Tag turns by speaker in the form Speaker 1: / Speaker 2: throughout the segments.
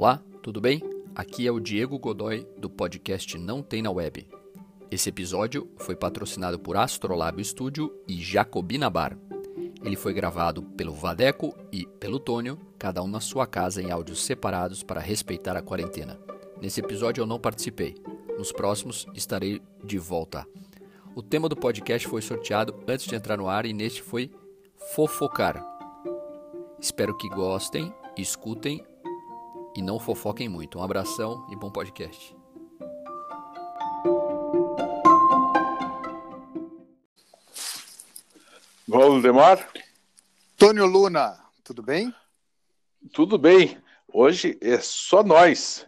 Speaker 1: Olá, tudo bem? Aqui é o Diego Godoy do podcast Não Tem na Web. Esse episódio foi patrocinado por Astrolabio Studio e Jacobina Bar. Ele foi gravado pelo Vadeco e pelo Tônio, cada um na sua casa em áudios separados para respeitar a quarentena. Nesse episódio eu não participei. Nos próximos estarei de volta. O tema do podcast foi sorteado antes de entrar no ar e neste foi fofocar. Espero que gostem, escutem e não fofoquem muito. Um abração e bom podcast.
Speaker 2: Valdemar?
Speaker 3: Tônio Luna, tudo bem?
Speaker 2: Tudo bem. Hoje é só nós.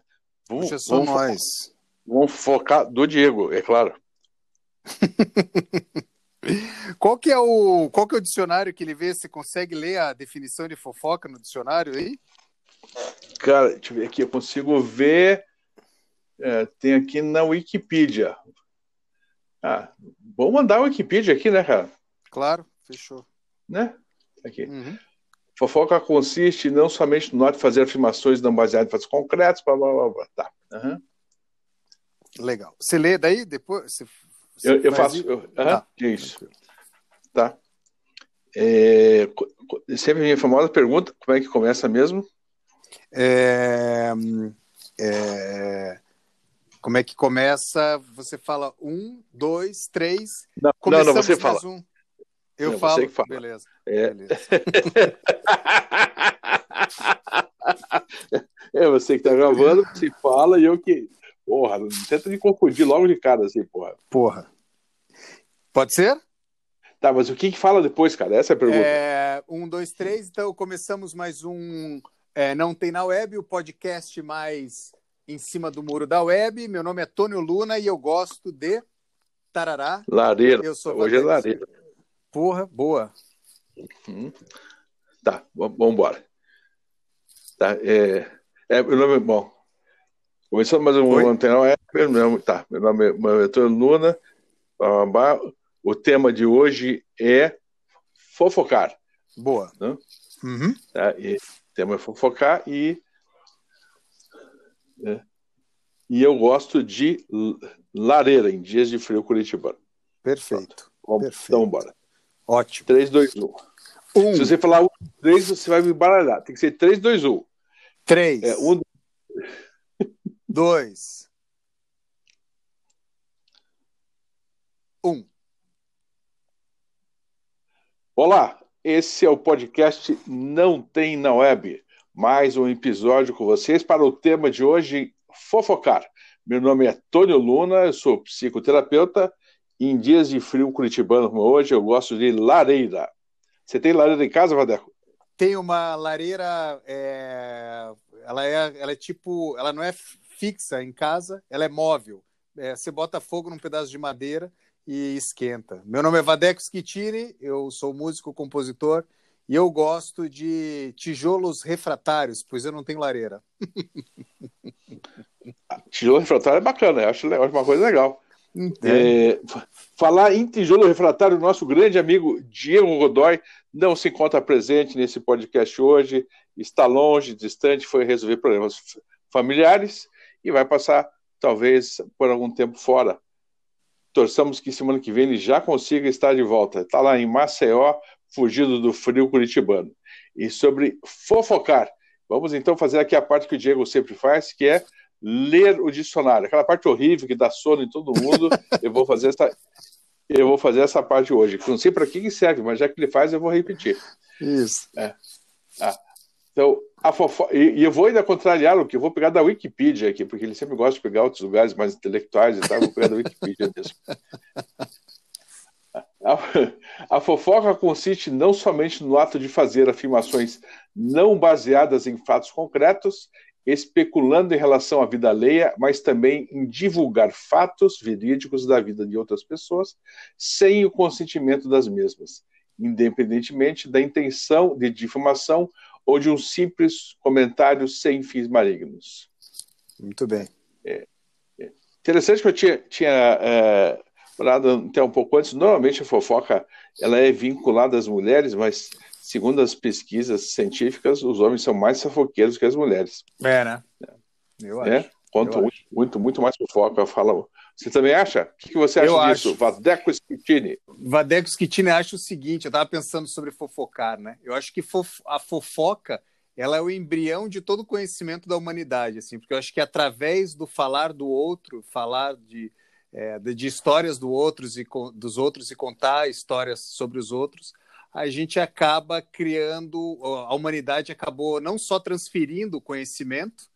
Speaker 3: Vamos, Hoje é só vamos nós. Focar,
Speaker 2: vamos focar do Diego, é claro.
Speaker 3: qual que é o qual que é o dicionário que ele vê? Você consegue ler a definição de fofoca no dicionário aí?
Speaker 2: Cara, deixa eu ver aqui, eu consigo ver. É, tem aqui na Wikipedia. Ah, vamos mandar a Wikipedia aqui, né, cara?
Speaker 3: Claro, fechou.
Speaker 2: Né? Aqui. Uhum. Fofoca consiste não somente no ato de fazer afirmações não baseadas em fatos concretos, blá, blá, blá, blá. Tá. Uhum.
Speaker 3: Legal. Você lê daí depois? Você,
Speaker 2: você eu, eu faço. Eu, uhum, tá. Isso. Tá. É, sempre a minha famosa pergunta: como é que começa mesmo?
Speaker 3: É, é, como é que começa? Você fala um, dois, três.
Speaker 2: Não, não, não, você fala. Um.
Speaker 3: Eu
Speaker 2: não,
Speaker 3: falo.
Speaker 2: Fala.
Speaker 3: Beleza.
Speaker 2: É. beleza. é você que tá gravando, você fala e eu que. Porra, não tenta me confundir logo de cara assim, porra.
Speaker 3: Porra. Pode ser?
Speaker 2: Tá, mas o que, que fala depois, cara? Essa é a pergunta.
Speaker 3: É, um, dois, três. Então começamos mais um é, Não Tem na Web, o podcast mais em cima do muro da web. Meu nome é Tônio Luna e eu gosto de Tarará.
Speaker 2: Lareira.
Speaker 3: Eu sou
Speaker 2: Hoje é lareira.
Speaker 3: Porra, boa.
Speaker 2: Uhum. Tá, vamos embora. Tá, é, é, meu nome é bom. Começando mais um Oi? Antena Web. Meu nome, tá, meu nome é, meu é Tônio Luna. O tema de hoje é fofocar.
Speaker 3: Boa.
Speaker 2: Né?
Speaker 3: Uhum.
Speaker 2: Tá, e, tema é fofocar e. É, e eu gosto de lareira em dias de frio curitibano.
Speaker 3: Perfeito.
Speaker 2: Vamos,
Speaker 3: Perfeito.
Speaker 2: Então, bora.
Speaker 3: Ótimo.
Speaker 2: 3, 2, 1. Um. Se você falar 1, 3, você vai me embaralhar. Tem que ser 3, 2, 1.
Speaker 3: 3.
Speaker 2: É, 1,
Speaker 3: 2. 1.
Speaker 2: Olá, esse é o podcast Não Tem na Web. Mais um episódio com vocês para o tema de hoje, fofocar. Meu nome é Tônio Luna, eu sou psicoterapeuta em dias de frio curitibano como hoje, eu gosto de lareira. Você tem lareira em casa, Vadeco?
Speaker 3: Tem uma lareira, é... Ela, é, ela é tipo, ela não é fixa em casa, ela é móvel. É, você bota fogo num pedaço de madeira e esquenta. Meu nome é Vadeco Schittini, eu sou músico, compositor e eu gosto de tijolos refratários, pois eu não tenho lareira.
Speaker 2: Tijolo refratário é bacana, eu acho, uma coisa legal. É, falar em tijolo refratário, nosso grande amigo Diego Godoy não se encontra presente nesse podcast hoje, está longe, distante, foi resolver problemas familiares e vai passar, talvez, por algum tempo fora torçamos que semana que vem ele já consiga estar de volta. Está lá em Maceió, fugido do frio curitibano. E sobre fofocar, vamos então fazer aqui a parte que o Diego sempre faz, que é ler o dicionário. Aquela parte horrível que dá sono em todo mundo. eu vou fazer essa, eu vou fazer essa parte hoje. Não sei para que serve, mas já que ele faz, eu vou repetir.
Speaker 3: Isso.
Speaker 2: É. Ah. Então, a fofo... e, e, eu vou ainda contrariá-lo, que eu vou pegar da Wikipedia aqui, porque ele sempre gosta de pegar outros lugares mais intelectuais e tal, vou pegar da Wikipedia mesmo. A, a fofoca consiste não somente no ato de fazer afirmações não baseadas em fatos concretos, especulando em relação à vida alheia, mas também em divulgar fatos verídicos da vida de outras pessoas sem o consentimento das mesmas, independentemente da intenção de difamação ou de um simples comentário sem fins malignos.
Speaker 3: Muito bem.
Speaker 2: É, é. Interessante que eu tinha, tinha é, falado até um pouco antes, normalmente a fofoca ela é vinculada às mulheres, mas segundo as pesquisas científicas, os homens são mais fofoqueiros que as mulheres.
Speaker 3: É, né? Eu é, acho.
Speaker 2: Conta
Speaker 3: eu
Speaker 2: muito, muito, muito mais fofoca. Fala. Você também acha? O que você acha
Speaker 3: Eu
Speaker 2: disso?
Speaker 3: acho.
Speaker 2: Vadeco Schittini.
Speaker 3: Vadeco Schittini acha o seguinte, eu estava pensando sobre fofocar, né? Eu acho que fof- a fofoca ela é o embrião de todo o conhecimento da humanidade, assim, porque eu acho que através do falar do outro, falar de, é, de, histórias do outros e dos outros e contar histórias sobre os outros, a gente acaba criando, a humanidade acabou não só transferindo conhecimento,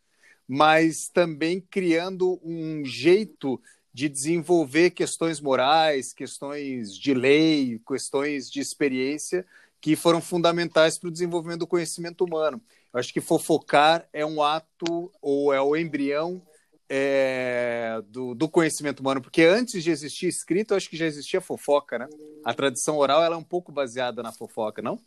Speaker 3: mas também criando um jeito de desenvolver questões morais, questões de lei, questões de experiência que foram fundamentais para o desenvolvimento do conhecimento humano. Eu acho que fofocar é um ato ou é o embrião é, do, do, conhecimento humano, porque antes de existir escrito, eu acho que já existia fofoca, né? A tradição oral ela é um pouco baseada na fofoca, não?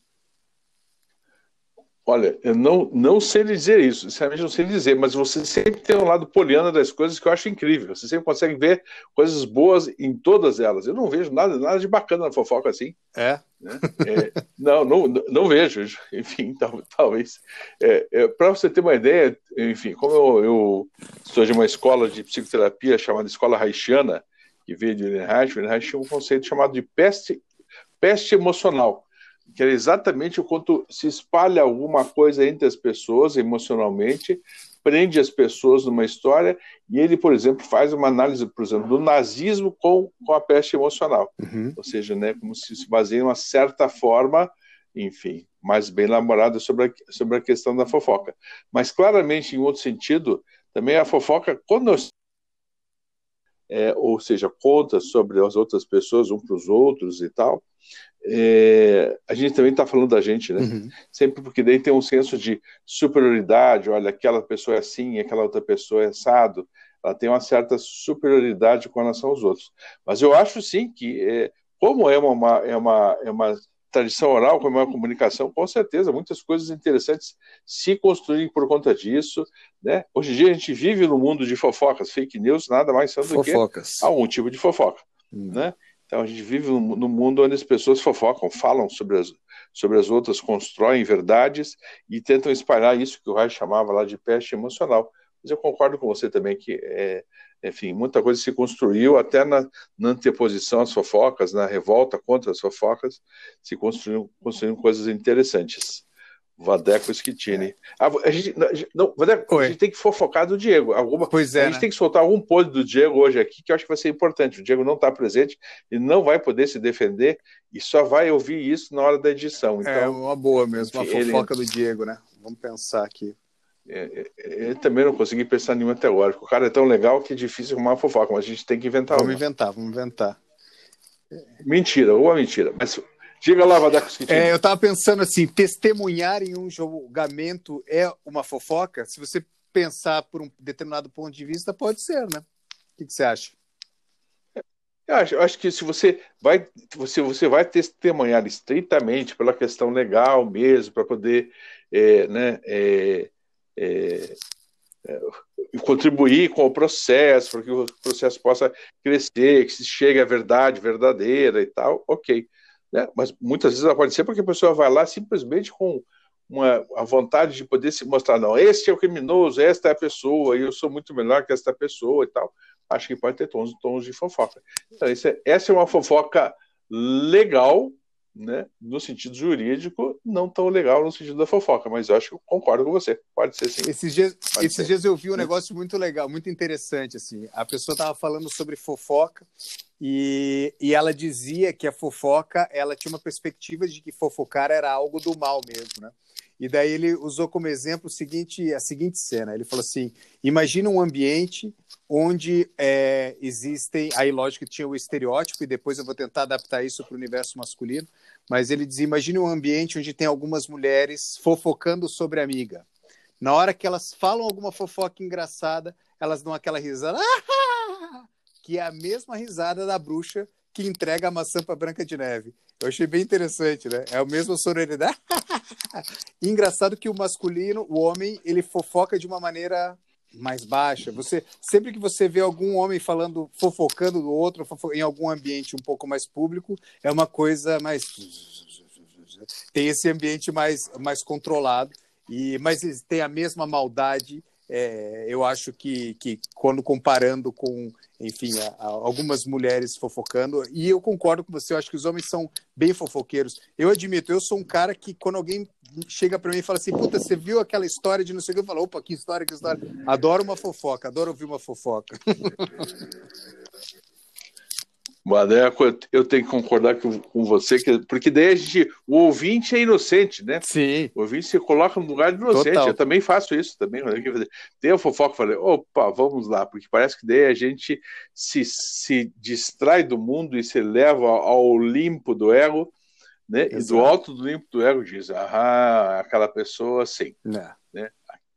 Speaker 2: Olha, eu não, não sei lhe dizer isso, sinceramente não sei lhe dizer, mas você sempre tem um lado poliana das coisas que eu acho incrível. Você sempre consegue ver coisas boas em todas elas. Eu não vejo nada, nada de bacana na fofoca assim.
Speaker 3: É?
Speaker 2: Né? é não, não, não vejo. Enfim, tal, talvez. É, é, Para você ter uma ideia, enfim, como eu, eu sou de uma escola de psicoterapia chamada Escola Haitiana, que veio de Reich, Reich tinha um conceito chamado de peste, peste emocional que era exatamente o quanto se espalha alguma coisa entre as pessoas emocionalmente, prende as pessoas numa história, e ele, por exemplo, faz uma análise, por exemplo, do nazismo com, com a peste emocional.
Speaker 3: Uhum.
Speaker 2: Ou seja, né, como se se baseia em uma certa forma, enfim, mais bem elaborada sobre a, sobre a questão da fofoca. Mas, claramente, em outro sentido, também a fofoca, quando é, ou seja, conta sobre as outras pessoas, um para os outros e tal, é, a gente também está falando da gente, né?
Speaker 3: Uhum.
Speaker 2: Sempre porque daí tem um senso de superioridade, olha, aquela pessoa é assim, aquela outra pessoa é assado, ela tem uma certa superioridade com relação aos outros. Mas eu acho sim que, é, como é uma, é, uma, é uma tradição oral, como é uma comunicação, com certeza muitas coisas interessantes se construírem por conta disso, né? Hoje em dia a gente vive no mundo de fofocas, fake news, nada mais são do
Speaker 3: Fofocas.
Speaker 2: que algum tipo de fofoca,
Speaker 3: Hum.
Speaker 2: né? Então a gente vive num mundo onde as pessoas fofocam, falam sobre as, sobre as outras, constroem verdades e tentam espalhar isso que o Reich chamava lá de peste emocional. Mas eu concordo com você também que, é, enfim, muita coisa se construiu até na, na anteposição às fofocas, na revolta contra as fofocas, se construíram, construíram coisas interessantes. Vadeco Schittini. Ah, a gente, não, Vadeco,
Speaker 3: Oi.
Speaker 2: a gente tem que fofocar do Diego. Alguma,
Speaker 3: Pois
Speaker 2: a
Speaker 3: é,
Speaker 2: gente
Speaker 3: né?
Speaker 2: tem que soltar algum podre do Diego hoje aqui, que eu acho que vai ser importante. O Diego não está presente e não vai poder se defender e só vai ouvir isso na hora da edição.
Speaker 3: É
Speaker 2: Então,
Speaker 3: uma boa mesmo, uma
Speaker 2: ele-
Speaker 3: fofoca do Diego, né? Vamos pensar aqui.
Speaker 2: é, é, eu também não consegui pensar nenhuma porque O cara é tão legal que é difícil arrumar uma fofoca, mas a gente tem que inventar
Speaker 3: Vamos
Speaker 2: uma.
Speaker 3: inventar, vamos inventar.
Speaker 2: Mentira, uma mentira. Mas diga lá, Vadeco Schittini.
Speaker 3: É, eu estava pensando assim, testemunhar em um julgamento é uma fofoca? Se você pensar por um determinado ponto de vista, pode ser, né? O que, que você acha?
Speaker 2: Eu acho, eu acho que se você vai, você, você vai testemunhar estritamente pela questão legal mesmo, para poder é, né, é, é, é, contribuir com o processo, para que o processo possa crescer, que se chegue à verdade verdadeira e tal, ok. Né? Mas muitas vezes ser porque a pessoa vai lá simplesmente com uma, a vontade de poder se mostrar, não, este é o criminoso, esta é a pessoa, e eu sou muito melhor que esta pessoa e tal. Acho que pode ter tons, tons de fofoca. Então, é, essa é uma fofoca legal, né, no sentido jurídico, não tão legal no sentido da fofoca, mas eu acho que eu concordo com você. Pode ser sim.
Speaker 3: Esses dias,
Speaker 2: Pode
Speaker 3: esses
Speaker 2: ser.
Speaker 3: dias eu vi um negócio muito legal, muito interessante. assim. A pessoa estava falando sobre fofoca e, e ela dizia que a fofoca ela tinha uma perspectiva de que fofocar era algo do mal mesmo, né? E daí ele usou como exemplo seguinte, a seguinte cena. Ele falou assim: imagina um ambiente onde é, existem. Aí, lógico que tinha o estereótipo, e depois eu vou tentar adaptar isso para o universo masculino. Mas ele dizia: imagine um ambiente onde tem algumas mulheres fofocando sobre a amiga. Na hora que elas falam alguma fofoca engraçada, elas dão aquela risada, que é a mesma risada da bruxa que entrega a maçã para Branca de Neve. Eu achei bem interessante, né? É a mesma sonoridade. E engraçado que o masculino, o homem, ele fofoca de uma maneira mais baixa. Você sempre que você vê algum homem falando, fofocando do outro, fofo- em algum ambiente um pouco mais público, é uma coisa mais tem esse ambiente mais, mais controlado, e mas tem a mesma maldade. É, eu acho que, que quando comparando com enfim, a, a, algumas mulheres fofocando. E eu concordo com você, eu acho que os homens são bem fofoqueiros. Eu admito, eu sou um cara que quando alguém chega para mim e fala assim, puta, você viu aquela história de não sei o que, eu falo, opa, que história, que história. Adoro uma fofoca, adoro ouvir uma fofoca.
Speaker 2: Maneco, eu tenho que concordar com, você, que, porque daí a gente, o ouvinte é inocente, né?
Speaker 3: Sim.
Speaker 2: O ouvinte se coloca no lugar de inocente. Total. Eu também faço isso, também. Tem a fofoca, falei, opa, vamos lá, porque parece que daí a gente se, se distrai do mundo e se leva ao limpo do ego, né? Exato. E do alto do limpo do ego diz, ah, aquela pessoa, sim.
Speaker 3: É.
Speaker 2: Né?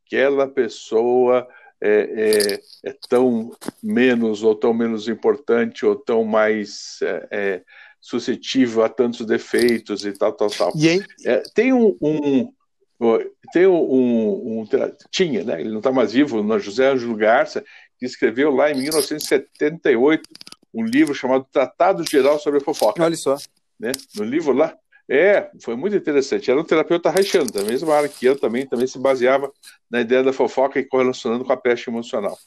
Speaker 2: Aquela pessoa é, é, é, tão menos ou tão menos importante ou tão mais é, é suscetível a tantos defeitos e tal, tal, tal. É, tem um, um tem um, um, tinha, né? Ele não está mais vivo, José Ângelo Garça, que escreveu lá em 1978 um livro chamado Tratado Geral sobre a Fofoca.
Speaker 3: Olha só.
Speaker 2: Né? No livro lá, é, foi muito interessante. Era um terapeuta haitiano, da mesma área que eu também, também se baseava na ideia da fofoca e correlacionando com a peste emocional.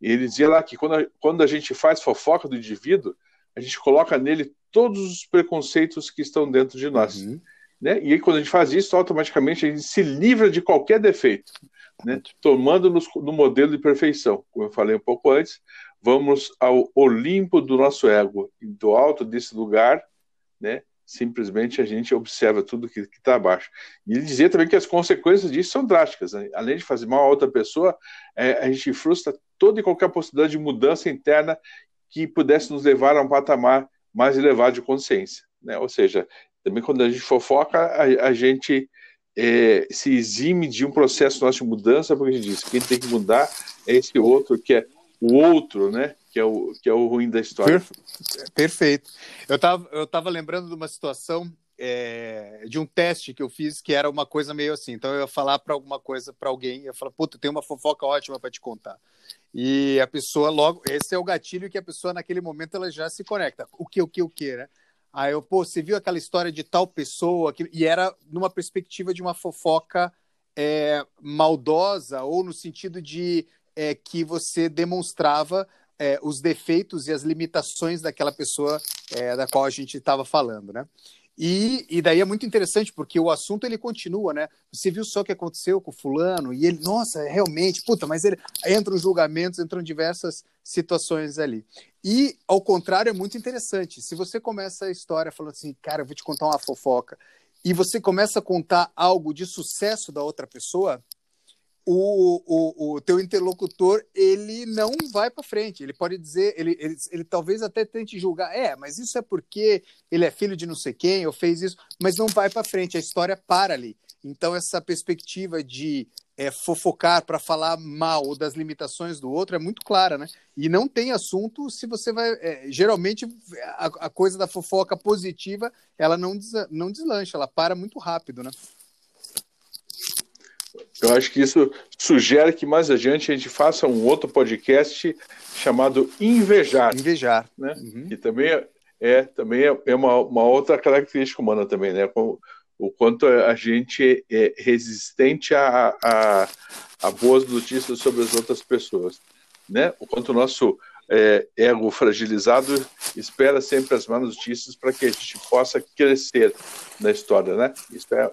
Speaker 2: E ele dizia lá que quando a, quando a gente faz fofoca do indivíduo, a gente coloca nele todos os preconceitos que estão dentro de nós. Uhum. Né? E aí, quando a gente faz isso, automaticamente a gente se livra de qualquer defeito, né? tomando-nos no modelo de perfeição. Como eu falei um pouco antes, vamos ao Olimpo do nosso ego, do alto desse lugar, né? Simplesmente a gente observa tudo que está abaixo. E dizia também que as consequências disso são drásticas. Né? Além de fazer mal a outra pessoa, é, a gente frustra toda e qualquer possibilidade de mudança interna que pudesse nos levar a um patamar mais elevado de consciência. Né? Ou seja, também quando a gente fofoca, a, a gente é, se exime de um processo nosso de mudança, porque a gente diz que quem tem que mudar é esse outro, que é o outro, né? Que é o, que é o ruim da história.
Speaker 3: Perfeito. Eu estava eu tava lembrando de uma situação é, de um teste que eu fiz que era uma coisa meio assim. Então eu ia falar para alguma coisa para alguém, eu ia falar, puta, tem uma fofoca ótima para te contar. E a pessoa logo, esse é o gatilho que a pessoa naquele momento ela já se conecta. O que, o que, o que, né? Aí eu, pô, você viu aquela história de tal pessoa que... e era numa perspectiva de uma fofoca é, maldosa ou no sentido de é, que você demonstrava é, os defeitos e as limitações daquela pessoa é, da qual a gente estava falando, né? E, e daí é muito interessante, porque o assunto ele continua, né? Você viu só o que aconteceu com fulano, e ele, nossa, realmente, puta, mas ele entram julgamentos, entram diversas situações ali. E, ao contrário, é muito interessante. Se você começa a história falando assim, cara, eu vou te contar uma fofoca, e você começa a contar algo de sucesso da outra pessoa, o, o, o teu interlocutor ele não vai para frente. Ele pode dizer, ele, ele, ele talvez até tente julgar, é, mas isso é porque ele é filho de não sei quem, ou fez isso, mas não vai para frente, a história para ali. Então, essa perspectiva de é, fofocar para falar mal das limitações do outro é muito clara, né? E não tem assunto se você vai. É, geralmente, a, a, coisa da fofoca positiva ela não, des, não deslancha, ela para muito rápido, né?
Speaker 2: Eu acho que isso sugere que mais adiante a gente faça um outro podcast chamado Invejar.
Speaker 3: Invejar.
Speaker 2: Né? Uhum. Que também é, é também é, é uma, uma, outra característica humana também, né? O, o quanto a gente é resistente a, a, a, boas notícias sobre as outras pessoas, né? O quanto o nosso é, ego fragilizado espera sempre as más notícias para que a gente possa crescer na história, né? Isso é?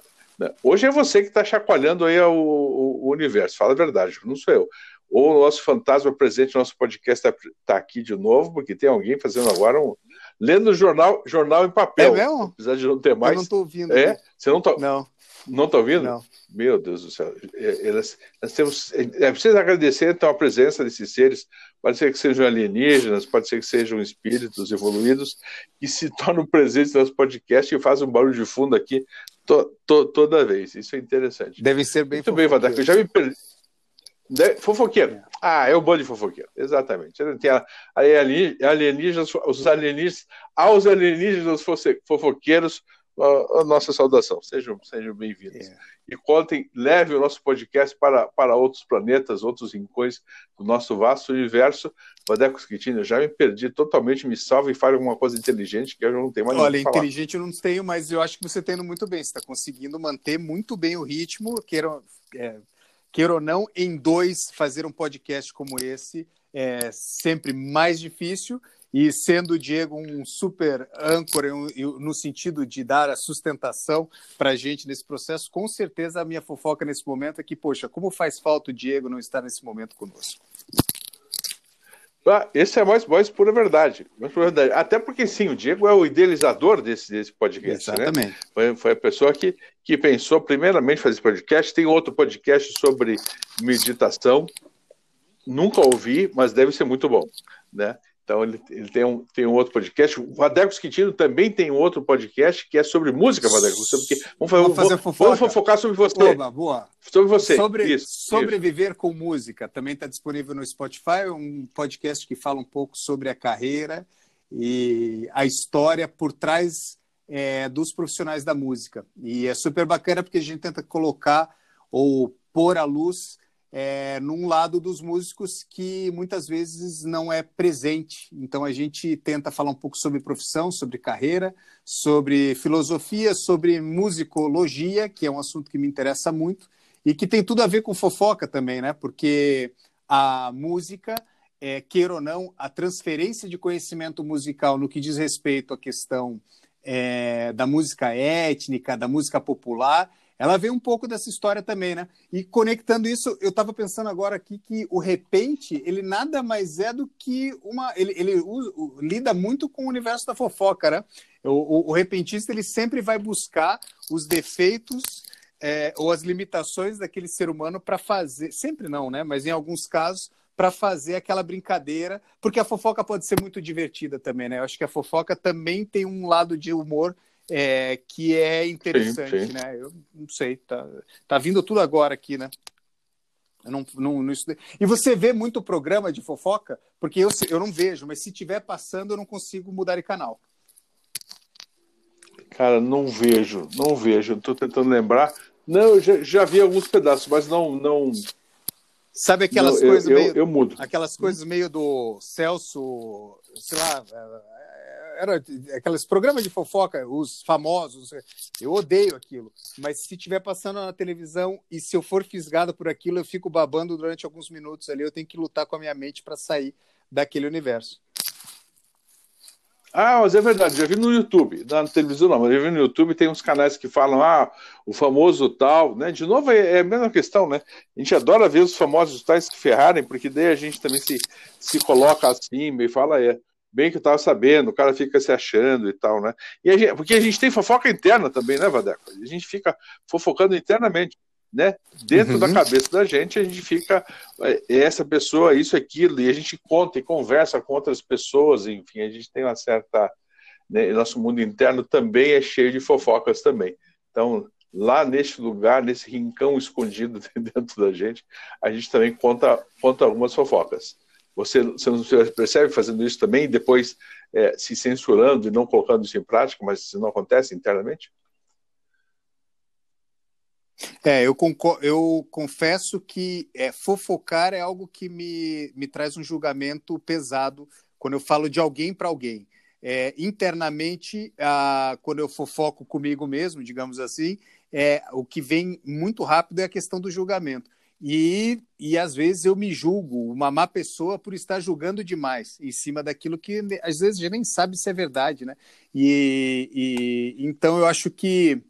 Speaker 2: Hoje é você que está chacoalhando aí o, o, o, universo, fala a verdade, não sou eu. Ou o nosso fantasma presente no nosso podcast está tá aqui de novo, porque tem alguém fazendo agora um. Lendo jornal, jornal em papel.
Speaker 3: É mesmo?
Speaker 2: Apesar de não ter mais. Eu
Speaker 3: não estou ouvindo.
Speaker 2: É? Você não está.
Speaker 3: Não.
Speaker 2: Não está ouvindo?
Speaker 3: Não.
Speaker 2: Meu Deus do céu. É, nós, nós temos, é preciso agradecer então a presença desses seres. Pode ser que sejam alienígenas, pode ser que sejam espíritos evoluídos que se tornam presentes no nosso podcast e fazem um barulho de fundo aqui to, to, toda vez. Isso é interessante.
Speaker 3: Devem ser bem
Speaker 2: Muito bem, Vadar, eu já me perdi. Fofoqueiro. É. Ah, é o bando de fofoqueiro. Exatamente. Tem a, alienígenas, os alienígenas, aos alienígenas fofoqueiros, a, a nossa saudação. Sejam, sejam bem-vindos. É. E contem, leve o nosso podcast para, para outros planetas, outros rincões do nosso vasto universo. Vadeco Schittini, eu já me perdi totalmente, me salve e fale alguma coisa inteligente que eu não tenho mais
Speaker 3: Olha, inteligente eu não tenho, mas eu acho que você está indo muito bem. Você está conseguindo manter muito bem o ritmo, queira, é, queira ou não, em dois, fazer um podcast como esse é sempre mais difícil e sendo o Diego um super âncora no sentido de dar a sustentação para a gente nesse processo, com certeza a minha fofoca nesse momento é que, poxa, como faz falta o Diego não estar nesse momento conosco.
Speaker 2: Ah, esse é mais, mais pura verdade, mais pura verdade. Até porque, sim, o Diego é o idealizador desse, desse podcast.
Speaker 3: Né? Exatamente.
Speaker 2: Né? Foi, foi a pessoa que, que pensou, primeiramente, fazer esse podcast. Tem outro podcast sobre meditação. Nunca ouvi, mas deve ser muito bom. Né? Então ele, ele tem, um, tem um outro podcast. O Vadeco Quintino também tem um outro podcast que é sobre música, Vadeco.
Speaker 3: Vamos, fazer, vamos, fazer
Speaker 2: vamos fofocar sobre você.
Speaker 3: Oba, boa.
Speaker 2: Sobre você.
Speaker 3: Sobre, isso, sobreviver isso. com música. Também está disponível no Spotify, um podcast que fala um pouco sobre a carreira e a história por trás é, dos profissionais da música. E é super bacana porque a gente tenta colocar ou pôr à luz é, num lado dos músicos que muitas vezes não é presente. Então a gente tenta falar um pouco sobre profissão, sobre carreira, sobre filosofia, sobre musicologia, que é um assunto que me interessa muito e que tem tudo a ver com fofoca também, né? Porque a música, é, queira ou não, a transferência de conhecimento musical no que diz respeito à questão é, da música étnica, da música popular, ela vem um pouco dessa história também, né? E conectando isso, eu estava pensando agora aqui que o repente, ele nada mais é do que uma. Ele, ele lida muito com o universo da fofoca, né? O, o, o repentista, ele sempre vai buscar os defeitos é, ou as limitações daquele ser humano para fazer. Sempre não, né? Mas em alguns casos, para fazer aquela brincadeira, porque a fofoca pode ser muito divertida também, né? Eu acho que a fofoca também tem um lado de humor é, que é interessante, sim, sim. né? Eu não sei, tá, tá vindo tudo agora aqui, né? Eu não, não, não estudei. E você vê muito programa de fofoca? Porque eu, eu não vejo, mas se tiver passando, eu não consigo mudar de canal.
Speaker 2: Cara, não vejo, não vejo. Estou tentando lembrar. Não, eu já, já vi alguns pedaços, mas não. não...
Speaker 3: Sabe aquelas não, coisas
Speaker 2: eu,
Speaker 3: meio.
Speaker 2: Eu, eu, mudo.
Speaker 3: Aquelas coisas meio do Celso, sei lá, era aqueles programas de fofoca, os famosos. Eu odeio aquilo. Mas se estiver passando na televisão e se eu for fisgado por aquilo, eu fico babando durante alguns minutos ali. Eu tenho que lutar com a minha mente para sair daquele universo.
Speaker 2: Ah, mas é verdade, já vi no YouTube, na televisão não, mas já vi no YouTube, tem uns canais que falam, ah, o famoso tal, né? De novo, é, é a mesma questão, né? A gente adora ver os famosos tais se ferrarem, porque daí a gente também se, se coloca assim, e fala, é, bem que eu estava sabendo, o cara fica se achando e tal, né? E a gente, porque a gente tem fofoca interna também, né, Vadeco? A gente fica fofocando internamente, né? Dentro uhum. da cabeça da gente, a gente fica é, essa pessoa, isso, aquilo, e a gente conta e conversa com outras pessoas, enfim, a gente tem uma certa. Né, nosso mundo interno também é cheio de fofocas também. Então, lá neste lugar, nesse rincão escondido dentro da gente, a gente também conta, conta algumas fofocas. Você, você não percebe fazendo isso também, depois é, se censurando e não colocando isso em prática, mas isso não acontece internamente?
Speaker 3: É, eu, eu confesso que é, fofocar é algo que me, me traz um julgamento pesado quando eu falo de alguém para alguém. É, internamente, quando eu fofoco comigo mesmo, digamos assim, é, o que vem muito rápido é a questão do julgamento. E, e às vezes eu me julgo uma má pessoa por estar julgando demais em cima daquilo que às vezes a gente nem sabe se é verdade, né? E, e então eu acho que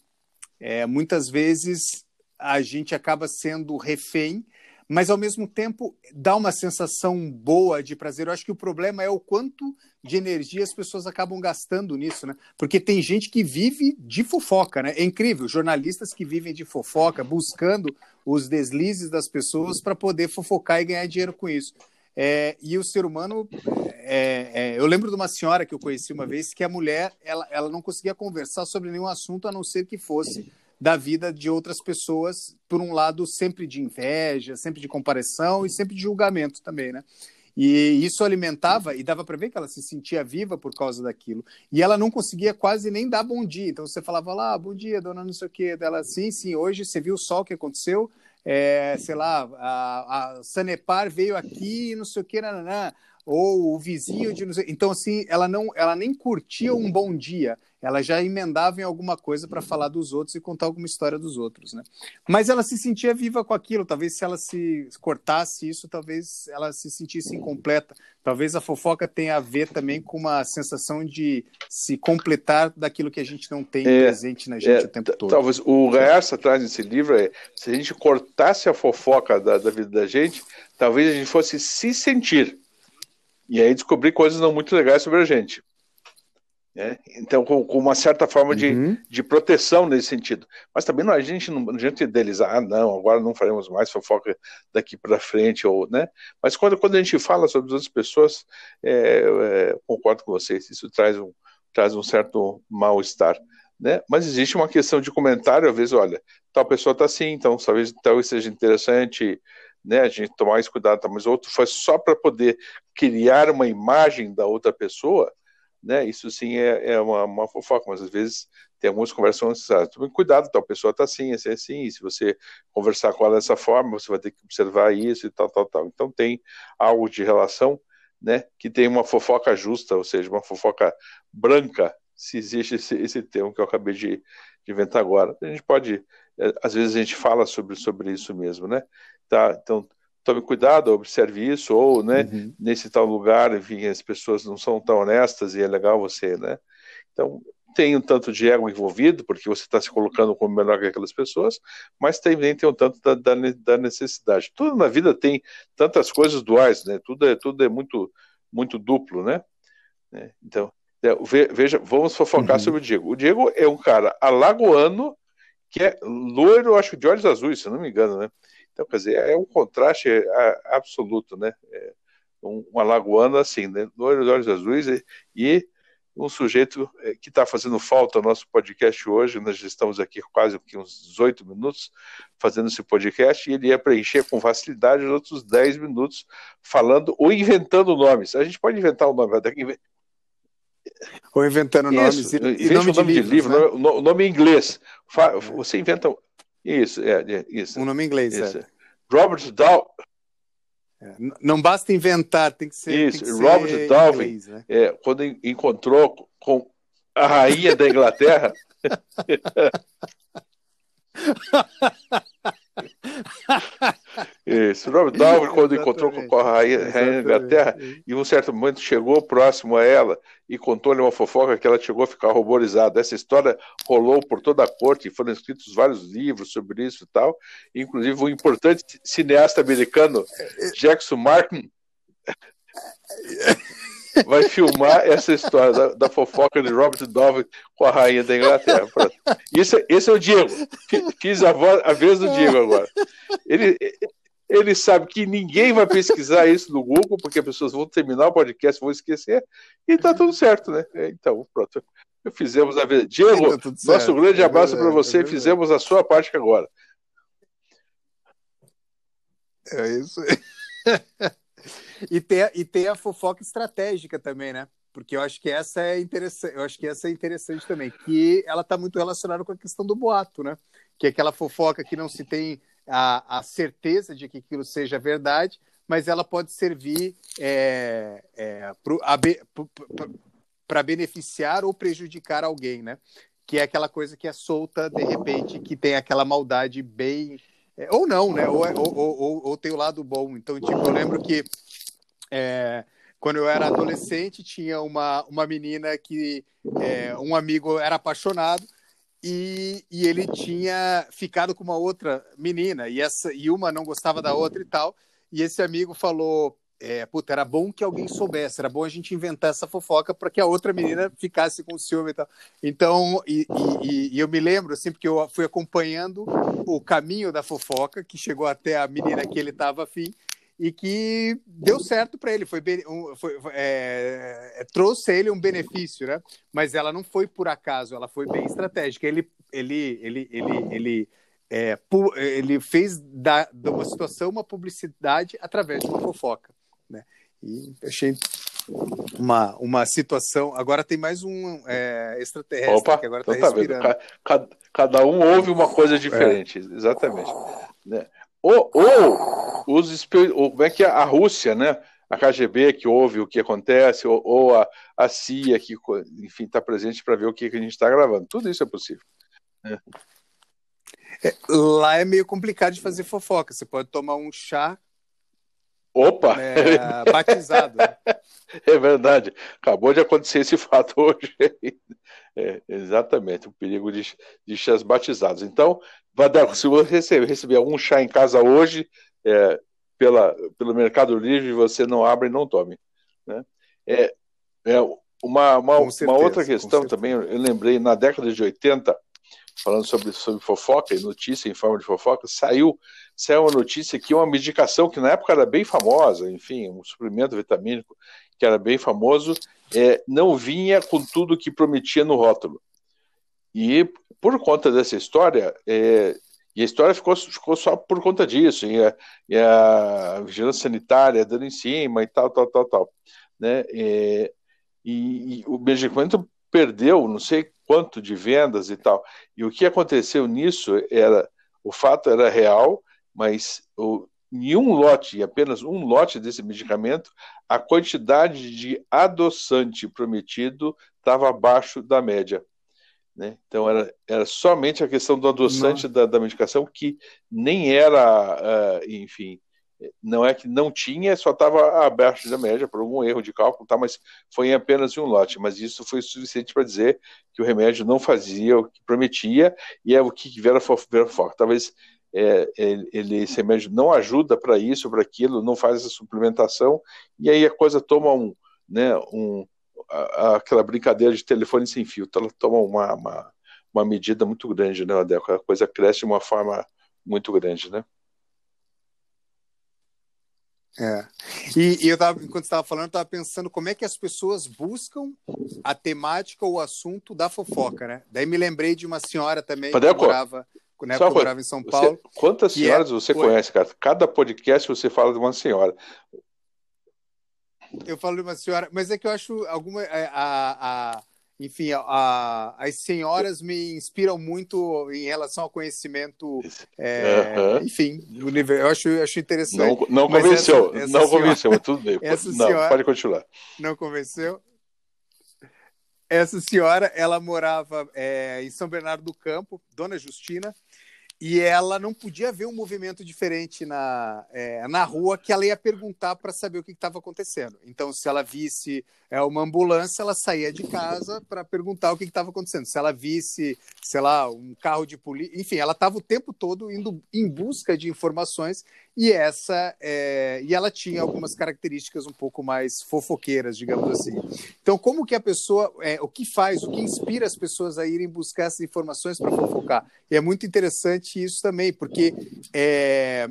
Speaker 3: é, muitas vezes a gente acaba sendo refém mas ao mesmo tempo dá uma sensação boa de prazer. Eu acho que o problema é o quanto de energia as pessoas acabam gastando nisso, né? Porque tem gente que vive de fofoca, né? É incrível, jornalistas que vivem de fofoca, buscando os deslizes das pessoas para poder fofocar e ganhar dinheiro com isso. É, e o ser humano, é, é, eu lembro de uma senhora que eu conheci uma vez que a mulher, ela, ela não conseguia conversar sobre nenhum assunto a não ser que fosse da vida de outras pessoas, por um lado, sempre de inveja, sempre de comparação e sempre de julgamento também, né? E isso alimentava e dava para ver que ela se sentia viva por causa daquilo. E ela não conseguia quase nem dar bom dia. Então você falava lá, bom dia, dona não sei o quê. Dela, sim, sim, hoje você viu o sol que aconteceu? É, sei lá, a, a Sanepar veio aqui, não sei o que, nananã ou o vizinho de então assim ela não ela nem curtia um bom dia ela já emendava em alguma coisa para falar dos outros e contar alguma história dos outros né? Mas ela se sentia viva com aquilo. Talvez se ela se cortasse isso talvez ela se sentisse incompleta. Talvez a fofoca tenha a ver também com uma sensação de se completar daquilo que a gente não tem é, presente na gente é, o tempo todo.
Speaker 2: talvez o Garça traz nesse livro é se a gente cortasse a fofoca da, da vida da gente talvez a gente fosse se sentir. E aí descobri coisas não muito legais sobre a gente. Né? Então, com, com, uma certa forma de, uhum. de proteção nesse sentido. Mas também não, a gente não a gente idealizar, ah, não, agora não faremos mais fofoca daqui para frente, ou, né? Mas quando, quando a gente fala sobre as outras pessoas, é, é, concordo com vocês, isso traz um, traz um certo mal-estar. Né? Mas existe uma questão de comentário, às vezes, olha, tal pessoa está assim, então talvez, talvez seja interessante né, a gente tomar esse cuidado, tá, mas outro foi só para poder criar uma imagem da outra pessoa, né, isso sim é, é uma, uma, fofoca, mas às vezes tem algumas conversas, ah, cuidado, tal pessoa está assim, assim, assim, e se você conversar com ela dessa forma, você vai ter que observar isso e tal, tal, tal. Então tem algo de relação, né, que tem uma fofoca justa, ou seja, uma fofoca branca, se existe esse, esse termo que eu acabei de, de inventar agora. A gente pode, é, às vezes a gente fala sobre, sobre isso mesmo, né? Tá, então, tome cuidado, observe isso, ou, né, uhum. nesse tal lugar, enfim, as pessoas não são tão honestas e é legal você, né? Então, tem um tanto de ego envolvido, porque você está se colocando como menor que aquelas pessoas, mas também tem um tanto da, da, da, necessidade. Tudo na vida tem tantas coisas duais, né? Tudo é, tudo é muito, muito duplo, né? É, então, é, veja, vamos fofocar uhum. sobre o Diego. O Diego é um cara alagoano que é loiro, acho de olhos azuis, se não me engano, né? Então, quer dizer, é um contraste é, absoluto, né? É um, um alagoano assim, né? De olhos azuis e, e um sujeito é, que está fazendo falta ao nosso podcast hoje. Nós estamos aqui quase uns 18 minutos fazendo esse podcast e ele ia preencher com facilidade os outros 10 minutos falando ou inventando nomes. A gente pode inventar o um nome,
Speaker 3: ou inventando
Speaker 2: isso,
Speaker 3: nomes.
Speaker 2: E, e nome, nome de, livro, né? nome, nome em inglês. Você inventa isso, é, é isso.
Speaker 3: Um nome inglês, isso. é.
Speaker 2: Robert Dow.
Speaker 3: É, não basta inventar, tem que ser.
Speaker 2: Isso,
Speaker 3: que
Speaker 2: Robert
Speaker 3: ser
Speaker 2: Darwin, inglês, né? é, quando encontrou com a rainha da Inglaterra. Isso, Robert Darwin, quando encontrou com a rainha, rainha da Inglaterra, e um certo momento chegou próximo a ela e contou-lhe uma fofoca que ela chegou a ficar horrorizada. Essa história rolou por toda a corte e foram escritos vários livros sobre isso e tal. Inclusive, um importante cineasta americano, Jackson Martin, vai filmar essa história da, da, fofoca de Robert Dove com a rainha da Inglaterra. Isso, esse é o Diego. Fiz a, voz, a vez do Diego agora. Ele, ele sabe que ninguém vai pesquisar isso no Google, porque as pessoas vão terminar o podcast, vão esquecer, e tá tudo certo, né? Então, pronto. Fizemos a vez. Diego, tá nosso grande é abraço para você. É fizemos a sua parte agora.
Speaker 3: É isso aí. E tem, e tem a fofoca estratégica também, né? Porque eu acho que essa é interessante, eu acho que essa é interessante também, que ela está muito relacionada com a questão do boato, né? Que é aquela fofoca que não se tem a, a certeza de que aquilo seja verdade, mas ela pode servir é, é, para beneficiar ou prejudicar alguém, né? Que é aquela coisa que é solta de repente, que tem aquela maldade bem. É, ou não, né? Ou, ou, ou, ou, tem o lado bom. Então, tipo, eu lembro que é, quando eu era adolescente, tinha uma, uma menina que é, um amigo era apaixonado e, e ele tinha ficado com uma outra menina e, essa, e uma não gostava da outra e tal. E esse amigo falou: é, puta, era bom que alguém soubesse, era bom a gente inventar essa fofoca para que a outra menina ficasse com ciúme e tal. Então, e, e, e, eu me lembro, assim, porque eu fui acompanhando o caminho da fofoca, que chegou até a menina que ele estava afim, e que deu certo para ele, foi, foi é, é, trouxe a ele um benefício, né? Mas ela não foi por acaso, ela foi bem estratégica. Ele, ele, ele, ele, ele, é, ele fez da, de uma situação uma publicidade através de uma fofoca, né? E achei uma, uma situação. Agora tem mais um é, extraterrestre Opa, que agora está então tá respirando.
Speaker 2: Cada, cada, um ouve uma coisa diferente, exatamente. Ou, ou os ou, como é que é a Rússia, né? A KGB que ouve o que acontece, ou, ou a, a CIA que, enfim, está presente para ver o que, que a gente está gravando. Tudo isso é possível.
Speaker 3: Né? É, lá é meio complicado de fazer fofoca. Você pode tomar um chá
Speaker 2: Opa!
Speaker 3: É, batizado.
Speaker 2: é verdade. Acabou de acontecer esse fato hoje. É, exatamente, o perigo de, de chás batizados. Então, Vadeco, se você receber, receber algum chá em casa hoje, é, pela, pelo Mercado Livre, você não abre e não tome. Né? É, é uma, uma, uma outra questão também, eu lembrei, na década de 80, falando sobre, sobre fofoca e notícia em forma de fofoca, saiu, saiu uma notícia que uma medicação que na época era bem famosa, enfim, um suplemento vitamínico que era bem famoso, é, não vinha com tudo que prometia no rótulo. E por conta dessa história, é, e a história ficou, ficou, só por conta disso, e a, e a, vigilância sanitária dando em cima e tal, tal, tal, tal. Né? É, e, e o medicamento perdeu, não sei quanto de vendas e tal. E o que aconteceu nisso era, o fato era real, mas o, em um lote, apenas um lote desse medicamento, a quantidade de adoçante prometido estava abaixo da média. Né? Então era, era somente a questão do adoçante da, da, medicação que nem era, uh, enfim, não é que não tinha, só estava abaixo da média por algum erro de cálculo, tá? mas foi em apenas um lote. Mas isso foi suficiente para dizer que o remédio não fazia o que prometia e é o que Vera foco. Talvez é, ele, esse remédio não ajuda para isso, para aquilo, não faz essa suplementação e aí a coisa toma um, né, um, a, aquela brincadeira de telefone sem fio, ela toma uma, uma, uma medida muito grande, né, Adeco? A coisa cresce de uma forma muito grande, né?
Speaker 3: É. E, e eu tava, enquanto estava falando, eu estava pensando como é que as pessoas buscam a temática ou o assunto da fofoca, né? Daí me lembrei de uma senhora também
Speaker 2: que morava, né, que morava em São Paulo. Você, quantas senhoras é, você foi... conhece, cara? Cada podcast você fala de uma senhora.
Speaker 3: Eu falo de uma senhora, mas é que eu acho alguma é, a, a enfim, a, as senhoras me inspiram muito em relação ao conhecimento, é, uhum. enfim, eu acho, acho interessante.
Speaker 2: Não, não convenceu, essa, essa não senhora, convenceu, mas tudo bem. Essa não, senhora, pode continuar.
Speaker 3: Não convenceu? Essa senhora, ela morava é, em São Bernardo do Campo, Dona Justina, e ela não podia ver um movimento diferente na, é, na rua que ela ia perguntar para saber o que estava acontecendo. Então, se ela visse é, uma ambulância, ela saía de casa para perguntar o que estava acontecendo. Se ela visse, sei lá, um carro de polícia, enfim, ela estava o tempo todo indo em busca de informações e essa é, e ela tinha algumas características um pouco mais fofoqueiras, digamos assim. Então, como que a pessoa, é, o que faz, o que inspira as pessoas a irem buscar essas informações para fofocar? E é muito interessante isso também, porque é,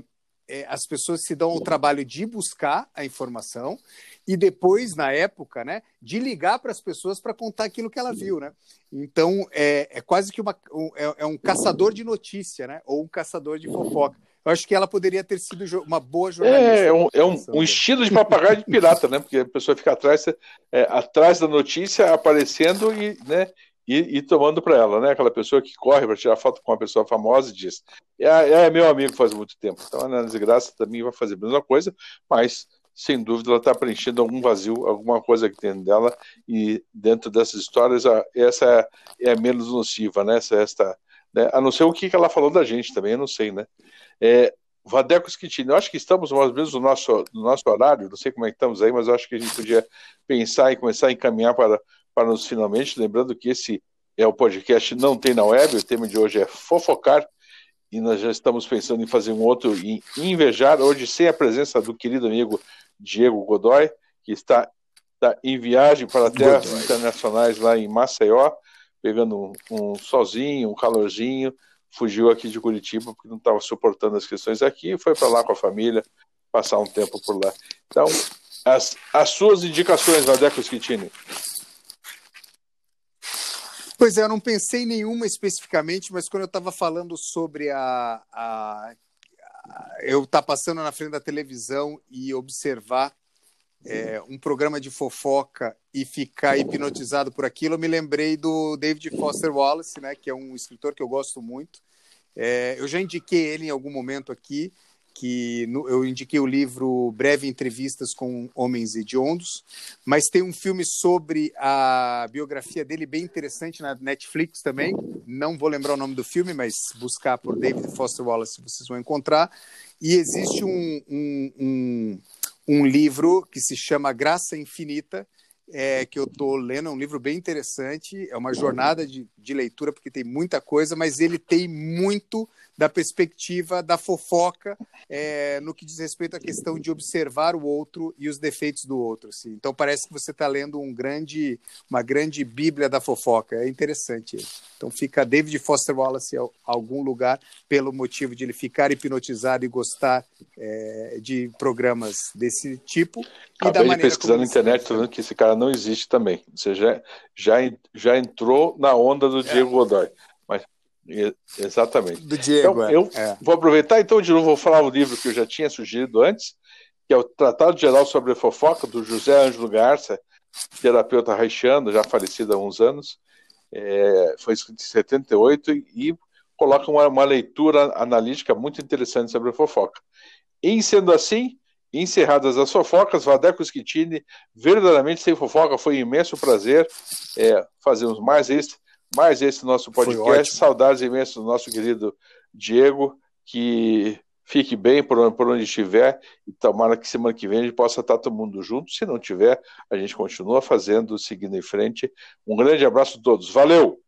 Speaker 3: as pessoas se dão o trabalho de buscar a informação e depois, na época, né, de ligar para as pessoas para contar aquilo que ela viu, né? Então é, é quase que uma, um, é, é, um caçador de notícia, né? Ou um caçador de fofoca. Eu acho que ela poderia ter sido uma boa jornalista.
Speaker 2: É, é um, é um, um estilo de papagaio de pirata, né? Porque a pessoa fica atrás, é, atrás da notícia, aparecendo e, né, e, e tomando para ela, né? Aquela pessoa que corre para tirar foto com uma pessoa famosa e diz: é, é meu amigo faz muito tempo. Então a Ana Desgraça também vai fazer a mesma coisa, mas sem dúvida ela está preenchendo algum vazio, alguma coisa que tem dela, e dentro dessas histórias, essa é a menos nociva, né? Essa, esta, né? A não ser o que ela falou da gente também, eu não sei, né? É, Vadeco Schittini, eu acho que estamos mais ou menos no nosso, no nosso horário, não sei como é que estamos aí, mas eu acho que a gente podia pensar e começar a encaminhar para, para nos finalmente, lembrando que esse é o podcast Não Tem na Web, o tema de hoje é fofocar, e nós já estamos pensando em fazer um outro, em invejar, hoje sem a presença do querido amigo Diego Godoy, que está, está em viagem para terras Godoy. internacionais lá em Maceió, pegando um, um sozinho, um calorzinho, fugiu aqui de Curitiba porque não estava suportando as questões aqui foi para lá com a família passar um tempo por lá. Então, as, as suas indicações, Vadeco Schittini.
Speaker 3: Pois é, eu não pensei em nenhuma especificamente, mas quando eu estava falando sobre a, a, a eu estar tá passando na frente da televisão e observar é, um programa de fofoca e ficar hipnotizado por aquilo, eu me lembrei do David Foster Wallace, né, que é um escritor que eu gosto muito. É, eu já indiquei ele em algum momento aqui, que no, eu indiquei o livro Breve Entrevistas com Homens Hediondos, mas tem um filme sobre a biografia dele bem interessante na Netflix também. Não vou lembrar o nome do filme, mas buscar por David Foster Wallace vocês vão encontrar. E existe um, um, um, um livro que se chama Graça Infinita, é, que eu estou lendo, é um livro bem interessante, é uma jornada de, de leitura, porque tem muita coisa, mas ele tem muito da perspectiva da fofoca é, no que diz respeito à questão de observar o outro e os defeitos do outro. Assim. Então parece que você está lendo um grande, uma grande bíblia da fofoca. É interessante. Então fica David Foster Wallace em algum lugar pelo motivo de ele ficar hipnotizado e gostar é, de programas desse tipo.
Speaker 2: Acabei de pesquisar na internet falando que esse cara não existe também. Você já, já, já entrou na onda do Diego é. Godoy. Exatamente.
Speaker 3: Do Diego.
Speaker 2: Então, eu é. vou aproveitar, então, de novo, vou falar o livro que eu já tinha sugerido antes, que é o Tratado Geral sobre a Fofoca, do José Ângelo Garça, terapeuta haitiano, já falecido há uns anos. É, foi escrito em 78 e coloca uma, uma, leitura analítica muito interessante sobre a fofoca. E sendo assim, encerradas as fofocas, Vadeco Schittini, verdadeiramente sem fofoca, foi um imenso prazer é, fazermos mais este mais esse nosso podcast. Saudades imensas do nosso querido Diego, que fique bem por onde, por onde estiver e tomara que semana que vem a gente possa estar todo mundo junto. Se não tiver, a gente continua fazendo, seguindo em frente. Um grande abraço a todos. Valeu!